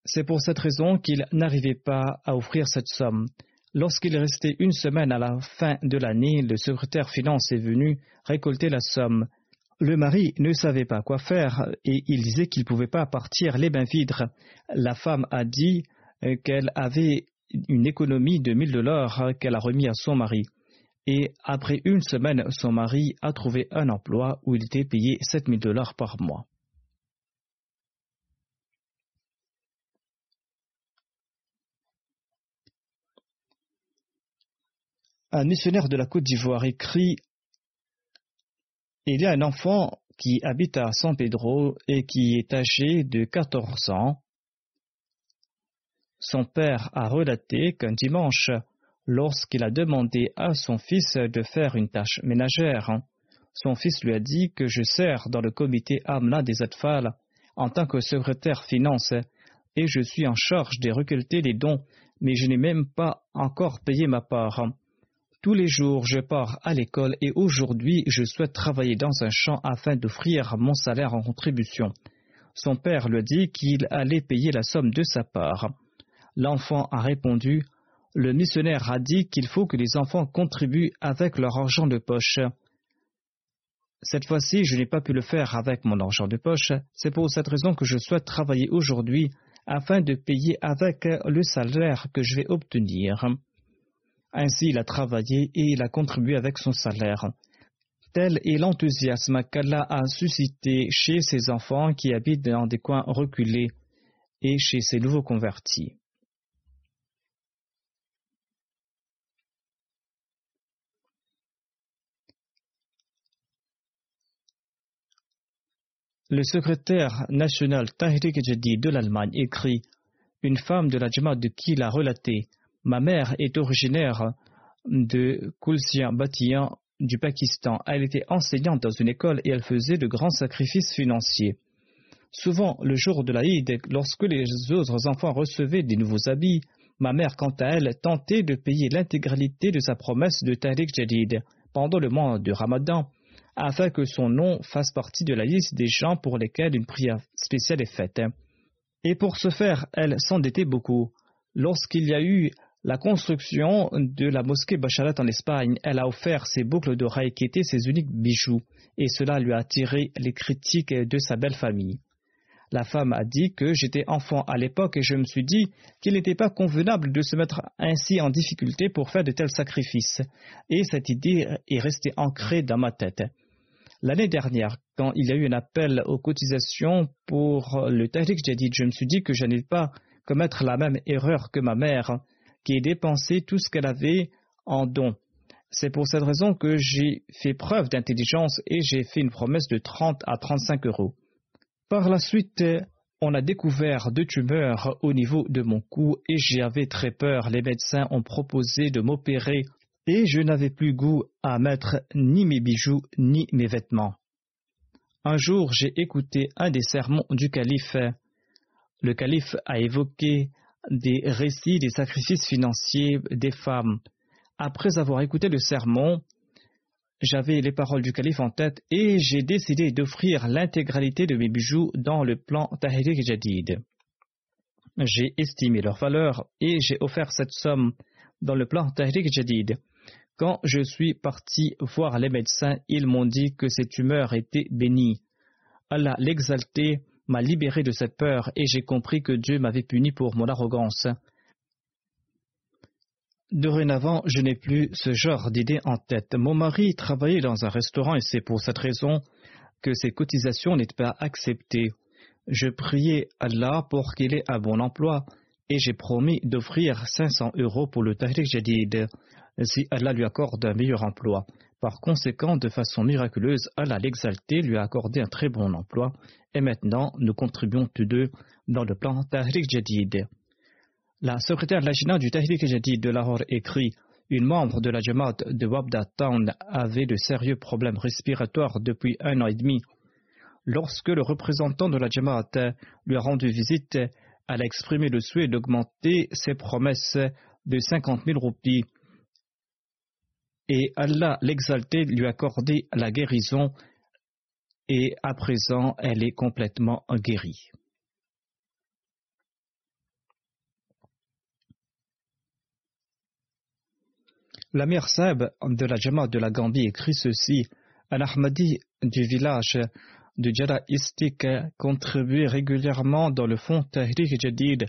C'est pour cette raison qu'il n'arrivait pas à offrir cette somme. Lorsqu'il restait une semaine à la fin de l'année, le secrétaire finance est venu récolter la somme. Le mari ne savait pas quoi faire et il disait qu'il ne pouvait pas partir les mains vides. La femme a dit euh, qu'elle avait une économie de 1000 dollars qu'elle a remis à son mari. Et après une semaine, son mari a trouvé un emploi où il était payé 7000 dollars par mois. Un missionnaire de la Côte d'Ivoire écrit il y a un enfant qui habite à San Pedro et qui est âgé de 14 ans. Son père a relaté qu'un dimanche, lorsqu'il a demandé à son fils de faire une tâche ménagère, son fils lui a dit que je sers dans le comité Amla des Atfal en tant que secrétaire finance et je suis en charge de recueillir les dons, mais je n'ai même pas encore payé ma part. Tous les jours, je pars à l'école et aujourd'hui, je souhaite travailler dans un champ afin d'offrir mon salaire en contribution. Son père lui dit qu'il allait payer la somme de sa part. L'enfant a répondu Le missionnaire a dit qu'il faut que les enfants contribuent avec leur argent de poche. Cette fois-ci, je n'ai pas pu le faire avec mon argent de poche. C'est pour cette raison que je souhaite travailler aujourd'hui afin de payer avec le salaire que je vais obtenir. Ainsi, il a travaillé et il a contribué avec son salaire. Tel est l'enthousiasme qu'Allah a suscité chez ses enfants qui habitent dans des coins reculés et chez ses nouveaux convertis. Le secrétaire national Tahrik Jadi de l'Allemagne écrit Une femme de la Jamaat de qui l'a relaté Ma mère est originaire de Kulsia Batiyan du Pakistan. Elle était enseignante dans une école et elle faisait de grands sacrifices financiers. Souvent, le jour de l'Aïd, lorsque les autres enfants recevaient des nouveaux habits, ma mère, quant à elle, tentait de payer l'intégralité de sa promesse de Tariq Jadid pendant le mois de Ramadan, afin que son nom fasse partie de la liste des gens pour lesquels une prière spéciale est faite. Et pour ce faire, elle s'endettait beaucoup. Lorsqu'il y a eu la construction de la mosquée Bacharat en Espagne, elle a offert ses boucles d'oreilles qui étaient ses uniques bijoux, et cela lui a attiré les critiques de sa belle famille. La femme a dit que j'étais enfant à l'époque et je me suis dit qu'il n'était pas convenable de se mettre ainsi en difficulté pour faire de tels sacrifices. Et cette idée est restée ancrée dans ma tête. L'année dernière, quand il y a eu un appel aux cotisations pour le Tariq Jadid, je me suis dit que je n'allais pas commettre la même erreur que ma mère qui ait dépensé tout ce qu'elle avait en dons. C'est pour cette raison que j'ai fait preuve d'intelligence et j'ai fait une promesse de 30 à 35 euros. Par la suite, on a découvert deux tumeurs au niveau de mon cou et j'avais très peur. Les médecins ont proposé de m'opérer et je n'avais plus goût à mettre ni mes bijoux ni mes vêtements. Un jour, j'ai écouté un des sermons du calife. Le calife a évoqué des récits des sacrifices financiers des femmes. Après avoir écouté le sermon, j'avais les paroles du calife en tête et j'ai décidé d'offrir l'intégralité de mes bijoux dans le plan Tahrik Jadid. J'ai estimé leur valeur et j'ai offert cette somme dans le plan Tahrik Jadid. Quand je suis parti voir les médecins, ils m'ont dit que ces tumeurs étaient bénies. Allah l'exalté m'a libéré de cette peur et j'ai compris que Dieu m'avait puni pour mon arrogance. Dorénavant, je n'ai plus ce genre d'idée en tête. Mon mari travaillait dans un restaurant et c'est pour cette raison que ses cotisations n'étaient pas acceptées. Je priais Allah pour qu'il ait un bon emploi et j'ai promis d'offrir 500 euros pour le Tahrik Jadid si Allah lui accorde un meilleur emploi. Par conséquent, de façon miraculeuse, Allah l'exalté lui a accordé un très bon emploi, et maintenant nous contribuons tous deux dans le plan Tahrik Jadid. La secrétaire nationale du Tahrik Jadid de Lahore écrit Une membre de la Jamaat de Wabda Town avait de sérieux problèmes respiratoires depuis un an et demi. Lorsque le représentant de la Jamaat lui a rendu visite, elle a exprimé le souhait d'augmenter ses promesses de 50 000 roupies et Allah l'exalté lui accordé la guérison. Et à présent elle est complètement guérie. La mère Saeb de la Jama de la Gambie écrit ceci. Un Ahmadi du village de Jara Istik contribue régulièrement dans le fonds Tahrir Jadid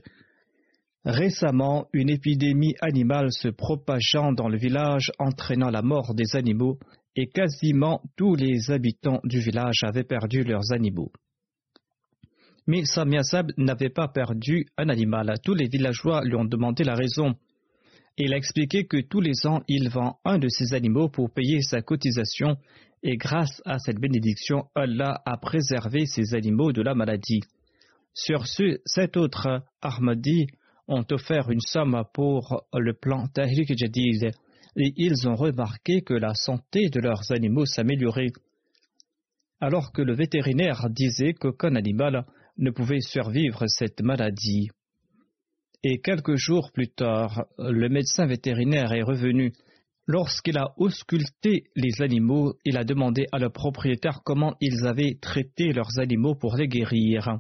Récemment, une épidémie animale se propageant dans le village entraînant la mort des animaux et quasiment tous les habitants du village avaient perdu leurs animaux. Mais Samia n'avait pas perdu un animal. Tous les villageois lui ont demandé la raison. Il a expliqué que tous les ans il vend un de ses animaux pour payer sa cotisation et grâce à cette bénédiction, Allah a préservé ses animaux de la maladie. Sur ce, cet autre Ahmadi ont offert une somme pour le plan Tahrik Jadid et ils ont remarqué que la santé de leurs animaux s'améliorait, alors que le vétérinaire disait qu'aucun animal ne pouvait survivre cette maladie. Et quelques jours plus tard, le médecin vétérinaire est revenu. Lorsqu'il a ausculté les animaux, il a demandé à leurs propriétaires comment ils avaient traité leurs animaux pour les guérir.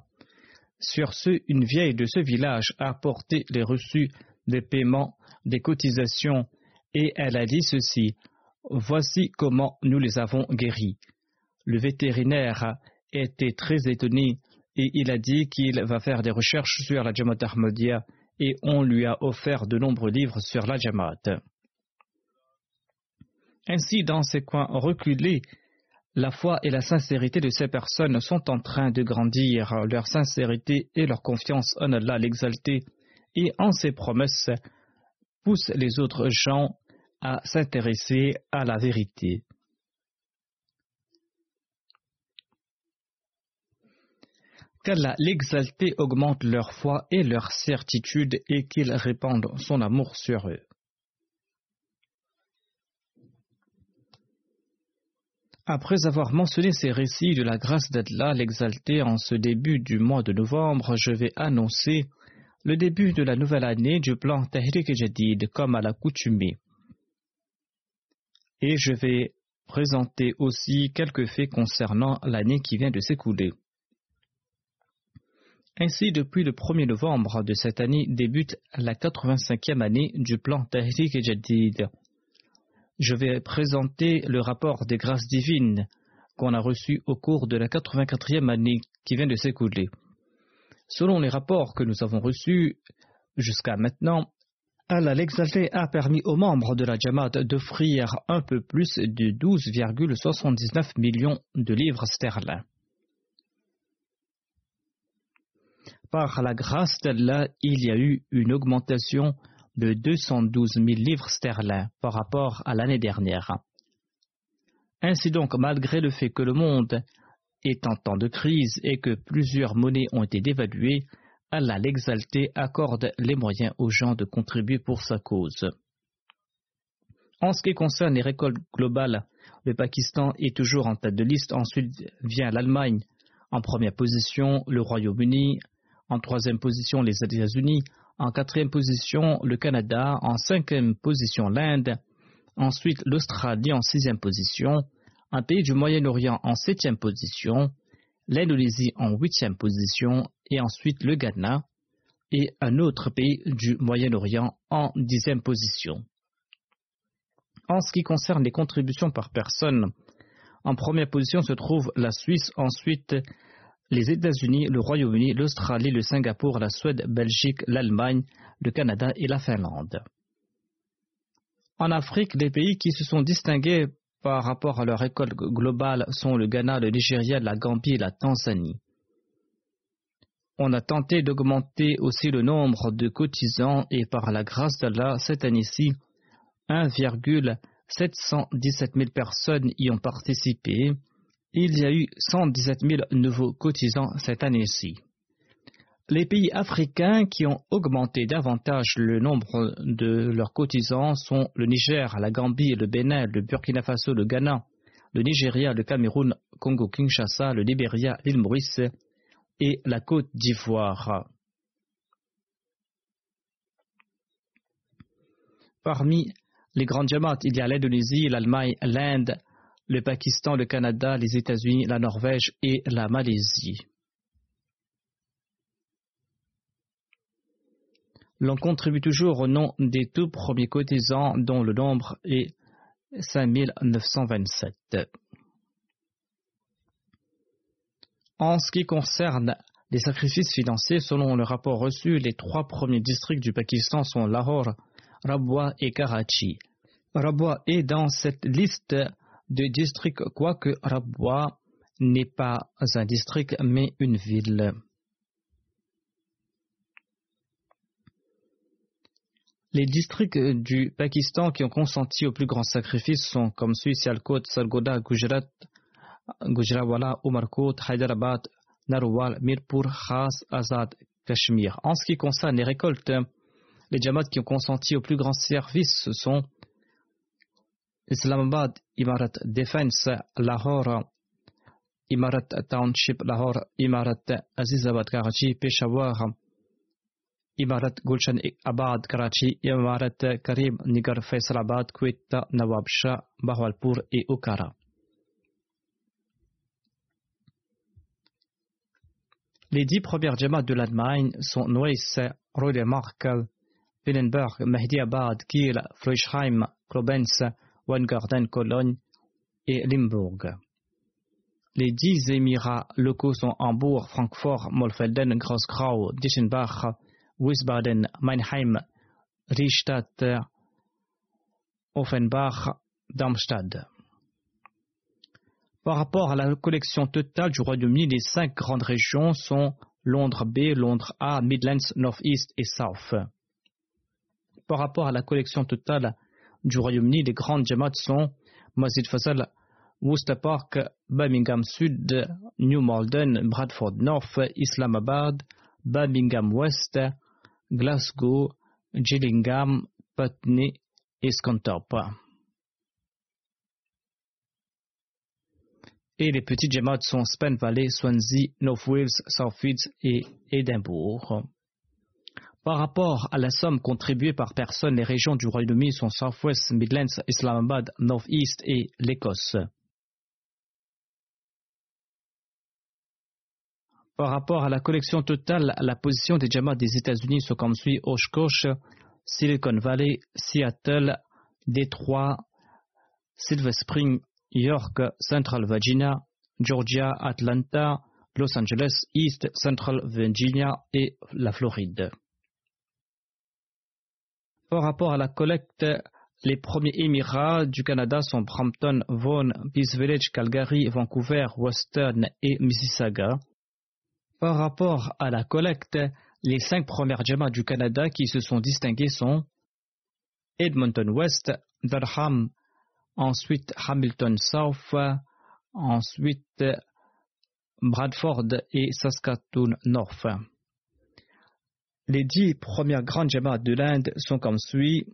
Sur ce, une vieille de ce village a apporté les reçus des paiements des cotisations et elle a dit ceci Voici comment nous les avons guéris. Le vétérinaire était très étonné et il a dit qu'il va faire des recherches sur la Jamaat Ahmadiyya et on lui a offert de nombreux livres sur la Jamaat. Ainsi, dans ces coins reculés, la foi et la sincérité de ces personnes sont en train de grandir, leur sincérité et leur confiance en Allah l'exalté, et en ses promesses poussent les autres gens à s'intéresser à la vérité. Qu'Allah l'exalté augmente leur foi et leur certitude et qu'il répande son amour sur eux. Après avoir mentionné ces récits de la grâce d'Allah l'exalté en ce début du mois de novembre, je vais annoncer le début de la nouvelle année du plan Tahrik Jadid comme à l'accoutumée. Et je vais présenter aussi quelques faits concernant l'année qui vient de s'écouler. Ainsi, depuis le 1er novembre de cette année débute la 85e année du plan Tahrik Jadid. Je vais présenter le rapport des grâces divines qu'on a reçu au cours de la 84e année qui vient de s'écouler. Selon les rapports que nous avons reçus jusqu'à maintenant, Allah l'exalté a permis aux membres de la Jamaat d'offrir un peu plus de 12,79 millions de livres sterling. Par la grâce d'Allah, il y a eu une augmentation de 212 000 livres sterling par rapport à l'année dernière. Ainsi donc, malgré le fait que le monde est en temps de crise et que plusieurs monnaies ont été dévaluées, Allah l'exalté accorde les moyens aux gens de contribuer pour sa cause. En ce qui concerne les récoltes globales, le Pakistan est toujours en tête de liste. Ensuite vient l'Allemagne en première position, le Royaume-Uni, en troisième position les États-Unis, en quatrième position le Canada, en cinquième position l'Inde, ensuite l'Australie en sixième position, un pays du Moyen-Orient en septième position, l'Indonésie en huitième position et ensuite le Ghana et un autre pays du Moyen-Orient en dixième position. En ce qui concerne les contributions par personne, en première position se trouve la Suisse, ensuite les États-Unis, le Royaume-Uni, l'Australie, le Singapour, la Suède, Belgique, l'Allemagne, le Canada et la Finlande. En Afrique, les pays qui se sont distingués par rapport à leur récolte globale sont le Ghana, le Nigeria, la Gambie et la Tanzanie. On a tenté d'augmenter aussi le nombre de cotisants et par la grâce d'Allah, cette année-ci, 1,717 000 personnes y ont participé il y a eu 117 000 nouveaux cotisants cette année-ci. Les pays africains qui ont augmenté davantage le nombre de leurs cotisants sont le Niger, la Gambie, le Bénin, le Burkina Faso, le Ghana, le Nigeria, le Cameroun, Congo-Kinshasa, le Libéria, l'île Maurice et la Côte d'Ivoire. Parmi les grandes jamaats, il y a l'Indonésie, l'Allemagne, l'Inde, le Pakistan, le Canada, les États-Unis, la Norvège et la Malaisie. L'on contribue toujours au nom des tout premiers cotisants dont le nombre est 5927. En ce qui concerne les sacrifices financiers, selon le rapport reçu, les trois premiers districts du Pakistan sont Lahore, Rabwa et Karachi. Rabwa est dans cette liste de district, quoique Rabwa n'est pas un district mais une ville. Les districts du Pakistan qui ont consenti au plus grand sacrifice sont comme suit Sialkot, Sargoda, Gujarat, Gujrawala, Umarkot, Hyderabad, Narwal, Mirpur, Khas, Azad, Kashmir. En ce qui concerne les récoltes, les Jamaats qui ont consenti au plus grand service sont Islamabad, Imarat Defense, Lahore, Imarat Township, Lahore, Imarat Azizabad, Karachi, Peshawar, Imarat Gulshan Abad, Karachi, Imarat Karim, Nigar, Faisalabad, Quetta, Nawab Shah, Bahawalpur et Okara. Les dix premières jamaats de l'Allemagne sont Neuss, Rodemark, Willenberg, Mehdiabad, Kiel, Frischheim, Klobenz, Weingarten, Cologne et Limburg. Les dix émirats locaux sont Hambourg, Francfort, Molfelden, Grossgrau, Dischenbach, Wiesbaden, Meinheim, Riestadt, Offenbach, Darmstadt. Par rapport à la collection totale du Royaume-Uni, les cinq grandes régions sont Londres B, Londres A, Midlands, North East et South. Par rapport à la collection totale du Royaume-Uni, les grandes jamaats sont Masjid Fazal, Worcester Park, Birmingham Sud, New Malden, Bradford North, Islamabad, Birmingham West, Glasgow, Gillingham, Putney et Scunthorpe. Et les petits Jamaat sont Spen Valley, Swansea, North Wales, South et Édimbourg. Par rapport à la somme contribuée par personne, les régions du Royaume-Uni sont South West, Midlands, Islamabad, North East et l'Écosse. Par rapport à la collection totale, la position des Jamaat des États-Unis sont comme suit Oshkosh, Silicon Valley, Seattle, Détroit, Silver Spring, York, Central Virginia, Georgia, Atlanta, Los Angeles, East Central Virginia et la Floride. Par rapport à la collecte, les premiers Émirats du Canada sont Brampton, Vaughan, Peace Village, Calgary, Vancouver, Western et Mississauga. Par rapport à la collecte, les cinq premières Jamas du Canada qui se sont distingués sont Edmonton West, Durham, ensuite Hamilton South, ensuite Bradford et Saskatoon North. Les dix premières grandes Jamas de l'Inde sont comme suit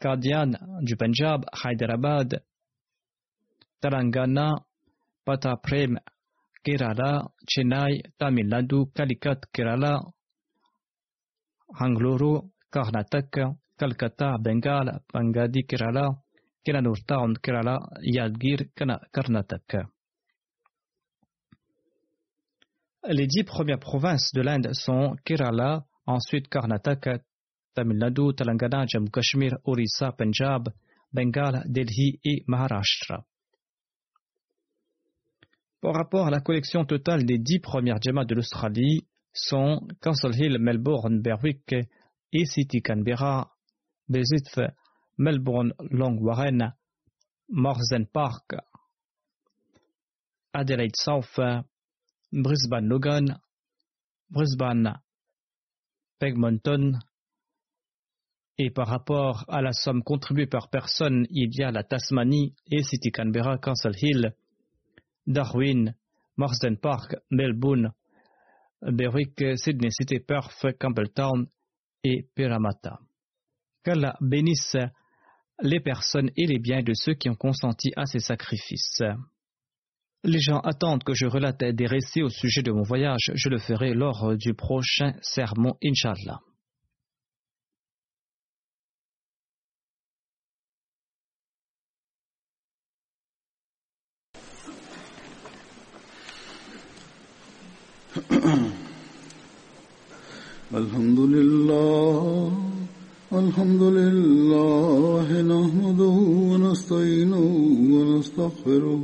Kardian du Punjab, Hyderabad, Telangana, Pataprem, Kerala, Chennai, Tamil Nadu, Calicut, Kerala, Hangluru, Karnataka, Calcutta, Bengal, Bangadi, Kerala, Kiranur Kerala, Yadgir, Karnataka. Les dix premières provinces de l'Inde sont Kerala, ensuite Karnataka, Tamil Nadu, Telangana, Jammu Kashmir, Orissa, Punjab, Bengal, Delhi et Maharashtra. Par rapport à la collection totale des dix premières djamas de l'Australie, sont Castle Hill, Melbourne, Berwick, et City Canberra, Bezith, Melbourne, Long Warren, Morsden Park, Adelaide South, Brisbane Logan, Brisbane Pegmonton, et par rapport à la somme contribuée par personne, il y a la Tasmanie et City Canberra, Castle Hill, Darwin, Marsden Park, Melbourne, Berwick, Sydney City, Perth, Campbelltown et Parramatta. Qu'Allah bénisse les personnes et les biens de ceux qui ont consenti à ces sacrifices. Les gens attendent que je relate des récits au sujet de mon voyage. Je le ferai lors du prochain sermon, Inch'Allah. <clears throat> الحمد لله الحمد لله نحمده ونستعينه ونستغفره